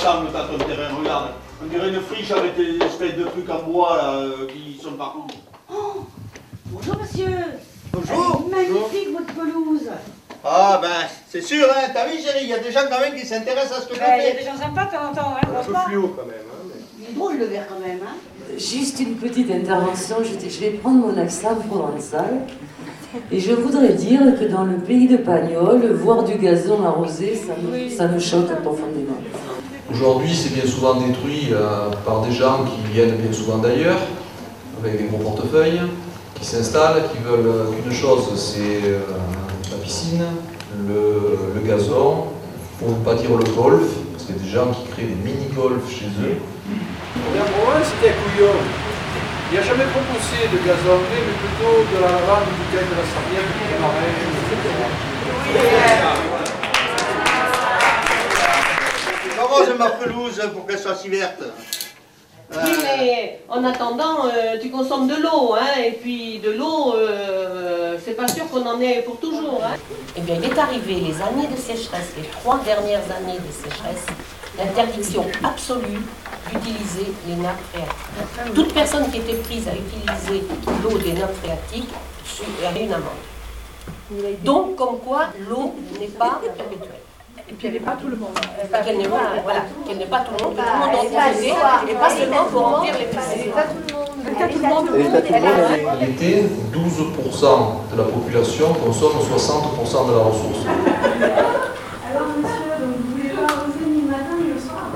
Tu terrain Regarde, on dirait une friche avec des espèces de trucs en bois là, euh, qui sont partout. Oh Bonjour monsieur Bonjour Elle est Magnifique votre pelouse Ah ben, c'est sûr, hein, t'as vu chérie, il y a des gens quand même qui s'intéressent à ce que je Ben, Il y a fais. des gens sympas de temps en temps, hein, franchement. fluo quand même. Hein, Il est drôle le verre quand même, hein Juste une petite intervention, je, je vais prendre mon accent provençal. Et je voudrais dire que dans le pays de Pagnol, voir du gazon arrosé, ça me, ça me choque profondément. Aujourd'hui, c'est bien souvent détruit euh, par des gens qui viennent bien souvent d'ailleurs, avec des gros portefeuilles, qui s'installent, qui veulent euh, qu'une chose, c'est euh, la piscine, le, le gazon, pour ne pas dire le golf, parce qu'il y a des gens qui créent des mini-golf chez eux. Pour moi, c'était couillon. Il n'a jamais proposé de gazonné, mais plutôt de la lavande, du bouteille de la sarrière, du marais, etc. Comment j'ai ma pelouse pour qu'elle soit si verte Oui, mais en attendant, euh, tu consommes de l'eau, hein, et puis de l'eau, euh, c'est pas sûr qu'on en ait pour toujours. Hein. Eh bien, il est arrivé les années de sécheresse, les trois dernières années de sécheresse, l'interdiction absolue d'utiliser les nappes phréatiques. Toute personne qui était prise à utiliser l'eau des nappes phréatiques avait une amende. Donc, comme quoi, l'eau n'est pas perpétuelle. Et puis il n'y avait pas tout le monde. Qu'elle n'est pas, voilà, qu'elle n'est pas tout le monde, tout le monde en et pas seulement pour remplir les piscines. Pas tout le monde. Pas tout le monde. L'été, 12% de la population consomme 60% de la ressource. Alors monsieur, donc vous voulez pas arroser ni le matin ni le soir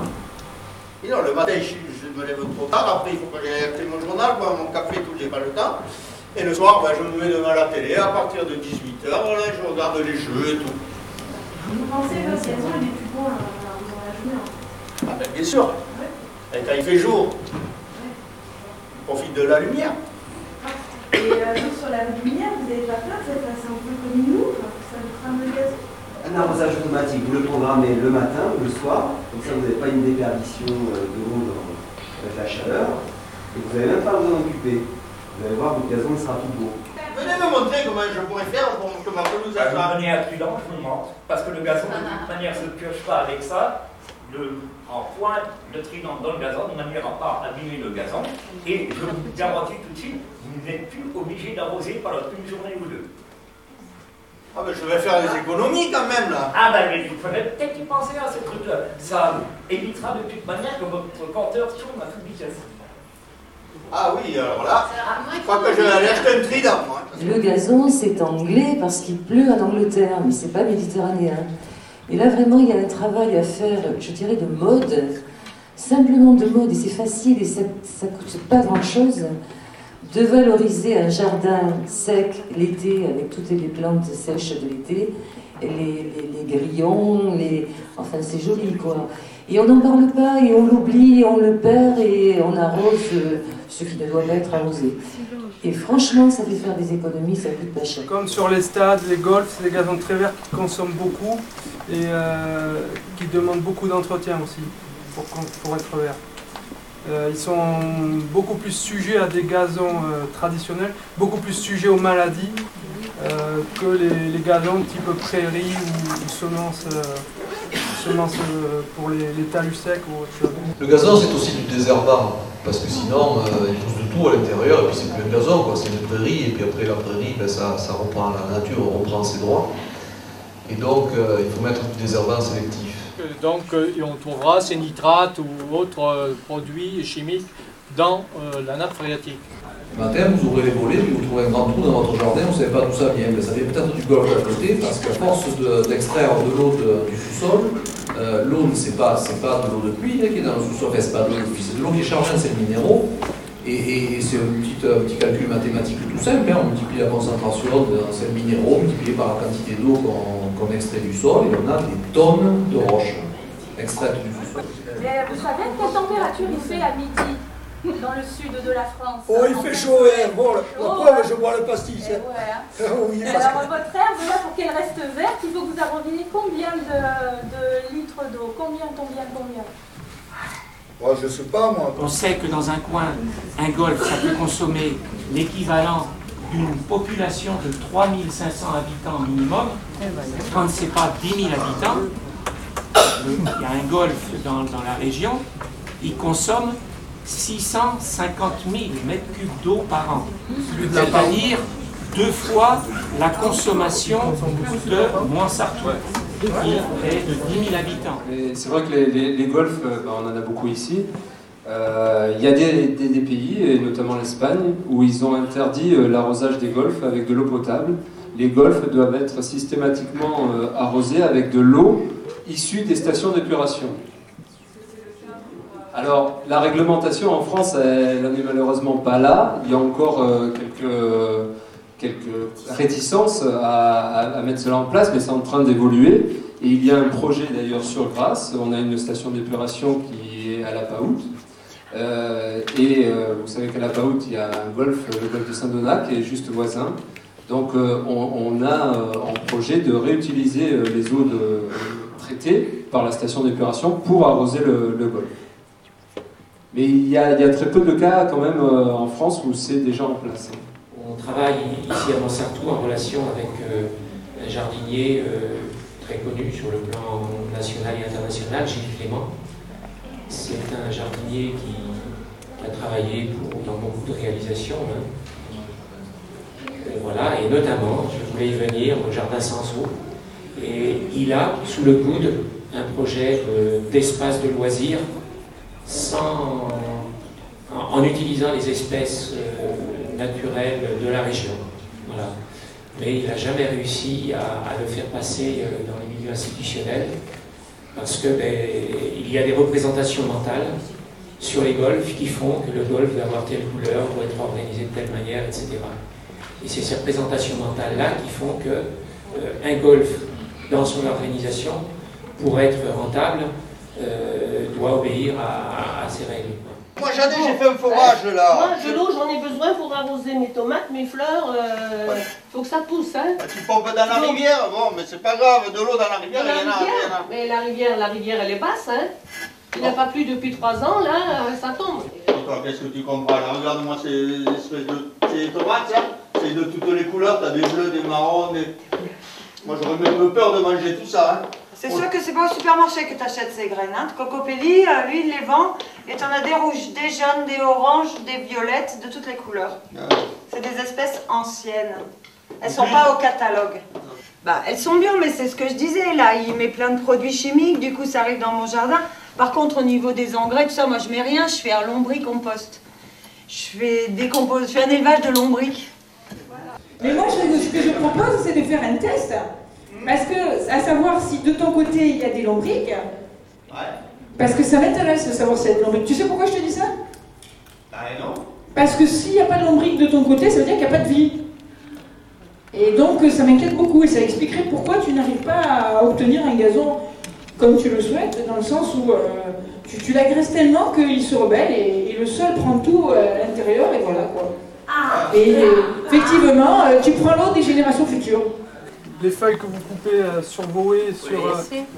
Et non, le matin, je, je me lève trop tard, après il faut que j'aille acheter mon journal, boire mon café, tout, j'ai pas le temps. Et le soir, ben, je me mets devant la télé, à partir de 18h, voilà, je regarde les jeux et tout. Vous pensez que ce gazon il est plus bon à arroser dans la journée en fait Ah ben, bien sûr. Et quand il fait jour, on profite de la lumière. Et euh, vous, sur la lumière, vous n'avez pas peur, vous êtes passé un peu comme une loupe, ça vous crame le gazon Un arrosage automatique, vous le programmez le matin ou le soir, comme ça vous n'avez pas une déperdition euh, de l'eau dans- avec la chaleur, et vous n'avez même pas besoin d'occuper. Vous allez voir, votre gazon sera tout beau. Venez me montrer comment je pourrais faire pour que ma pelouse À soit... une manière prudente, je vous montre, parce que le gazon, de toute manière, ne se pioche pas avec ça. Le, en pointe le trident dans le gazon, de manière à ne pas abîmer le gazon. Et je vous garantis tout de suite, vous n'êtes plus obligé d'arroser pendant une journée ou deux. Ah ben, je vais faire des économies quand même, là. Ah ben, mais il faudrait peut-être y penser à ce truc-là. Ça évitera de toute manière que votre compteur tourne à toute vitesse. Ah oui, alors là, je crois que je vais aller acheter un trident, moi. Le gazon, c'est anglais parce qu'il pleut en Angleterre, mais c'est pas méditerranéen. Et là, vraiment, il y a un travail à faire, je dirais, de mode, simplement de mode, et c'est facile, et ça ne coûte pas grand-chose, de valoriser un jardin sec l'été, avec toutes les plantes sèches de l'été, les, les- les grillons, les... enfin, c'est joli, quoi. Et on n'en parle pas, et on l'oublie, on le perd, et on arrose ce qui ne doit pas être arrosé. Et franchement, ça fait faire des économies, ça coûte pas cher. Comme sur les stades, les golfs, des gazons très verts qui consomment beaucoup et euh, qui demandent beaucoup d'entretien aussi pour être verts. Euh, ils sont beaucoup plus sujets à des gazons euh, traditionnels, beaucoup plus sujets aux maladies euh, que les, les gazons type prairie ou, ou semences, euh, semences euh, pour les, les talus secs ou autre chose. Le gazon, c'est aussi du désherbant, parce que sinon, euh, il pousse de tout à l'intérieur, et puis c'est plus un gazon, quoi, c'est une prairie, et puis après la prairie, ben, ça, ça reprend, la nature reprend ses droits. Et donc, euh, il faut mettre du désherbant sélectif. Donc euh, on trouvera ces nitrates ou autres euh, produits chimiques dans euh, la nappe phréatique. Le matin, vous ouvrez les volets, puis vous trouvez un grand trou dans votre jardin, vous ne savez pas d'où ça vient. Mais ça vient peut-être du golfe à côté, parce qu'à force de- d'extraire de, l'eau de- du sous-sol, euh, l'eau, c'est pas, c'est pas de l'eau de pluie là, qui est dans le sous-sol, enfin, c'est pas de l'eau de pluie, c'est de l'eau qui est chargée en sels minéraux. Et, et- et c'est un petit, un petit calcul mathématique tout simple, hein. on multiplie la concentration en sels minéraux, multiplié par la quantité d'eau qu'on qu'on extrait du sol, et on a des tonnes de roches extraites du sous-sol. Mais vous savez quelle température il fait à midi? Dans le sud de la France Oh, il fait chaud, hein. bon, la, la preuve, ouais. je bois le pastis. Eh hein. ouais, hein. oui, Alors votre herbe, là, pour qu'elle reste verte, il faut que vous arrosiez combien de, de litres d'eau? Combien, combien, combien? Oh, je sais pas, moi. On sait que dans un coin, un golf, ça peut consommer l'équivalent d'une population de 3500 habitants minimum. Quand ce n'est pas 10 000 habitants, il y a un golf dans, dans la région, il consomme 650 000 mètres cubes d'eau par an. C'est-à-dire deux fois la consommation de Montsartou, qui est de 10 000 habitants. C'est vrai que les, les- les golfs, euh, bah, on en a beaucoup ici. Euh, Il y a des, des- des pays, et notamment l'Espagne, où ils ont interdit euh, l'arrosage des golfs avec de l'eau potable. Les golfs doivent être systématiquement arrosés avec de l'eau issue des stations d'épuration. Alors, la réglementation en France, elle n'en est malheureusement pas là. Il y a encore euh, quelques, quelques réticences à, mettre cela en place, mais c'est en train d'évoluer. Et il y a un projet d'ailleurs sur Grasse. On a une station d'épuration qui est à la Paout. Euh, et euh, vous savez qu'à la Paout, il y a un golfe, le golfe de Saint-Donat, qui est juste voisin. Donc on, a en projet de réutiliser les eaux traitées par la station d'épuration pour arroser le, le golfe. Mais il y, a, très peu de cas quand même euh, en France où c'est déjà en place. On travaille ici à Montsartou en relation avec euh, un jardinier euh, très connu sur le plan national et international, Gilles Clément. C'est un jardinier qui, a travaillé dans beaucoup de réalisations. hein. Et voilà, et notamment, je voulais y venir au Jardin sans eau. Et il a sous le coude un projet d'espace de loisirs en, utilisant les espèces euh, naturelles de la région. Voilà. Mais il n'a jamais réussi à, à le faire passer euh, dans les milieux institutionnels parce que ben, il y a des représentations mentales sur les golfs qui font que le golf doit avoir telle couleur, doit être organisé de telle manière, etc. Et c'est ces représentations mentales-là qui font que euh, un golf, dans son organisation, pour être rentable, euh, doit obéir à, ces. Moi j'en ai, j'ai fait un forage là. Moi, de l'eau, j'en ai besoin pour arroser mes tomates, mes fleurs. Il faut que ça pousse. Hein. Tu pompes dans la rivière, bon, mais c'est pas grave, de l'eau dans la rivière, Dans il y en la a, il y en rivière, a. mais la rivière, la rivière, elle est basse. Hein. Il n'a pas plu depuis trois ans, là, euh, ça tombe. Toi, qu'est-ce que tu comprends là? Regarde-moi ces espèces de. Des tomates, ça C'est de toutes les couleurs, t'as des bleus, des marrons, des. Moi j'aurais même peur de manger tout ça, hein. C'est sûr que c'est pas au supermarché que tu achètes ces graines. Hein. Cocopelli, euh, lui, il les vend. Et t'en as des rouges, des jaunes, des oranges, des violettes, de toutes les couleurs. C'est des espèces anciennes. Elles sont pas au catalogue. Bah, elles sont bien, mais c'est ce que je disais. Là, il met plein de produits chimiques. Du coup, ça arrive dans mon jardin. Par contre, au niveau des engrais, tout ça, moi, je mets rien. Je fais un lombricompost. Je fais des compos- je fais un élevage de lombric. Mais moi, je- ce que je propose, c'est de faire un test. Parce que, à savoir si de ton côté, il y a des lombriques. Parce que ça m'intéresse de savoir s'il y a des lombriques. Tu sais pourquoi je te dis ça? Ah non Parce que s'il n'y a pas de lombriques de ton côté, ça veut dire qu'il n'y a pas de vie. Et donc, ça m'inquiète beaucoup. Et ça expliquerait pourquoi tu n'arrives pas à obtenir un gazon comme tu le souhaites, dans le sens où euh, tu, tu l'agresses tellement qu'il se rebelle et, et le sol prend tout euh, à l'intérieur et voilà quoi. Et euh, effectivement, euh, tu prends l'eau des générations futures. Les feuilles que vous coupez euh, sur vos haies, sur euh,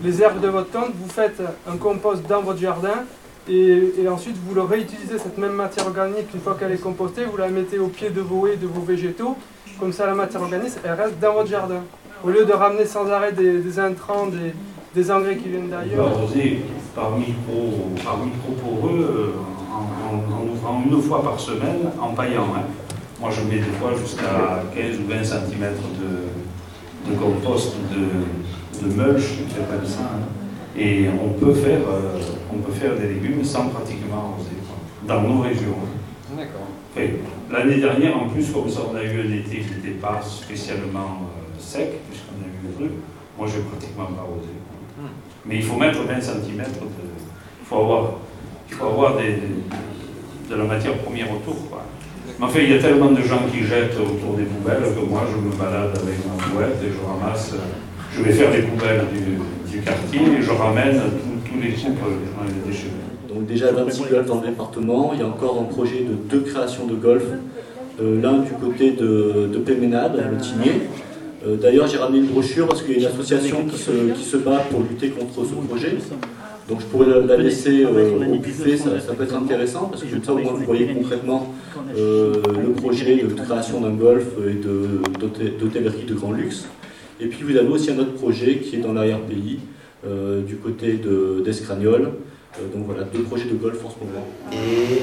les herbes de votre tente, vous faites un compost dans votre jardin et, et ensuite vous le réutilisez, cette même matière organique, une fois qu'elle est compostée, vous la mettez au pied de vos haies, de vos végétaux. Comme ça, la matière organique, elle reste dans votre jardin. Au lieu de ramener sans arrêt des, des intrants, des, des engrais qui viennent d'ailleurs. arroser par micro, par micro poreux euh, en, en- en ouvrant une fois par semaine en paillant. hein. Moi je mets des fois jusqu'à 15 ou 20 cm de, de compost, de, de mulch, je comme ça. hein. Et on peut, faire, euh, on peut faire des légumes sans pratiquement arroser, dans nos régions. D'accord. Et L'année dernière, en plus, comme ça, on a eu un été qui n'était pas spécialement euh, sec, puisqu'on a eu le truc, moi, j'ai pratiquement pas arrosé. quoi. Mais il faut mettre 20 cm de. Il faut avoir, il faut avoir des, de la matière première autour. Quoi. Mais enfin, il y a tellement de gens qui jettent autour des poubelles que moi, je me balade avec ma bouette et je ramasse. Je vais faire les poubelles du, du quartier et je ramène tous- tous les coupes dans les déchets. Donc déjà 26 golfs dans le département, il y a encore un projet de deux créations de golf, Euh, l'un du côté de, de Péménade, le Tigné. Euh, D'ailleurs j'ai ramené une brochure parce qu'il y a une association qui se, qui se bat pour lutter contre ce projet. Donc je pourrais la, la laisser euh, au buffet, ça, ça peut être intéressant parce que comme ça au moins vous voyez concrètement euh, le projet de création d'un golf et de- d'hôtellerie de grand luxe. Et puis vous avez aussi un autre projet qui est dans l'arrière-pays, du côté d'Escragnol. donc voilà, deux projets de golf en ce moment. Et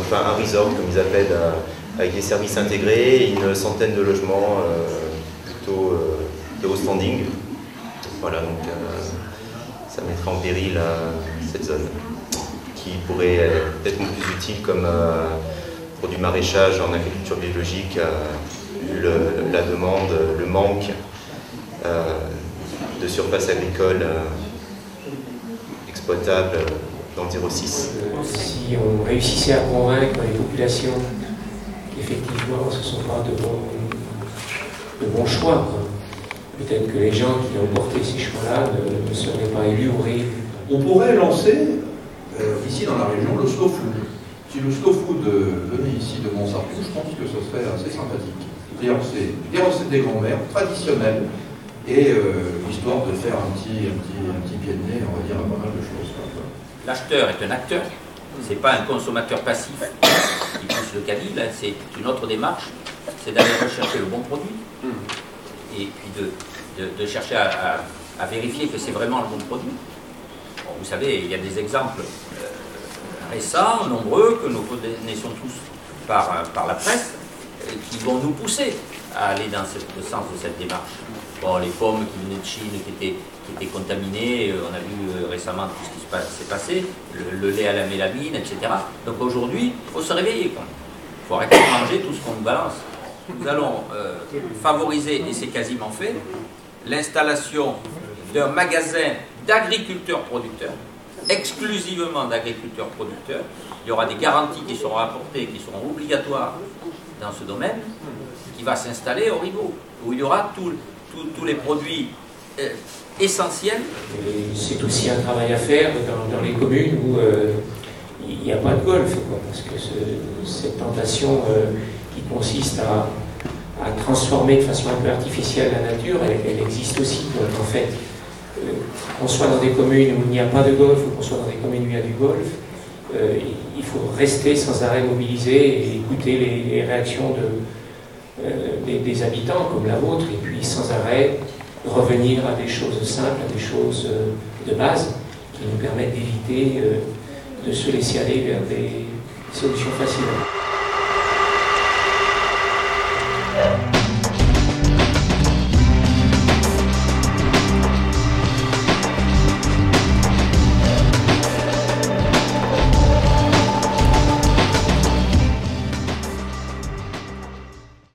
enfin un resort, comme ils appellent, avec des services intégrés, et une centaine de logements plutôt de haut standing. Voilà, donc ça mettrait en péril cette zone qui pourrait être plus utile comme pour du maraîchage en agriculture biologique, le, la demande, le manque euh, de surface agricole euh, exploitable dans le 06. Si on réussissait à convaincre les populations qu'effectivement ce ne sont pas de de bons choix, peut-être que les gens qui ont porté ces choix-là ne, seraient pas élus ou réélus. On pourrait lancer euh, ici dans la région le slow food. Si le slow food venait ici de Montsartou, je pense que ce serait assez sympathique. C'est-à-dire c'est des recettes des grands-mères traditionnelles et euh, histoire de faire un petit, un, petit, un petit pied de nez, on va dire, à pas mal de choses. L'acheteur est un acteur, c'est pas un consommateur passif qui pousse le caddie, c'est une autre démarche, c'est d'aller rechercher le bon produit et puis de, de, chercher à, vérifier que c'est vraiment le bon produit. vous savez, il y a des exemples euh, récents, nombreux, que nous connaissons tous par, par la presse, qui vont nous pousser à aller dans le sens de cette démarche. Bon, les pommes qui venaient de Chine, qui étaient, qui étaient contaminées, euh, on a vu euh, récemment tout ce qui s'est passé, le, lait à la mélamine, etc. Donc aujourd'hui, il faut se réveiller. Il faut arrêter de manger tout ce qu'on nous balance. Nous allons euh, favoriser, et c'est quasiment fait, l'installation d'un magasin d'agriculteurs-producteurs exclusivement d'agriculteurs producteurs. Il y aura des garanties qui seront apportées, qui seront obligatoires dans ce domaine, qui va s'installer au Rigaud, où il y aura tous les produits euh, essentiels. C'est aussi un travail à faire dans, les communes où euh, il n'y a pas de golf, parce que cette tentation euh, qui consiste à, transformer de façon un peu artificielle la nature, elle, existe aussi. en fait, qu'on soit dans des communes où il n'y a pas de golf ou qu'on soit dans des communes où il y a du golf, euh, il faut rester sans arrêt mobilisé et écouter les, réactions euh, des, habitants comme la vôtre et puis sans arrêt revenir à des choses simples, à des choses euh, de base qui nous permettent d'éviter de se laisser aller vers des solutions faciles.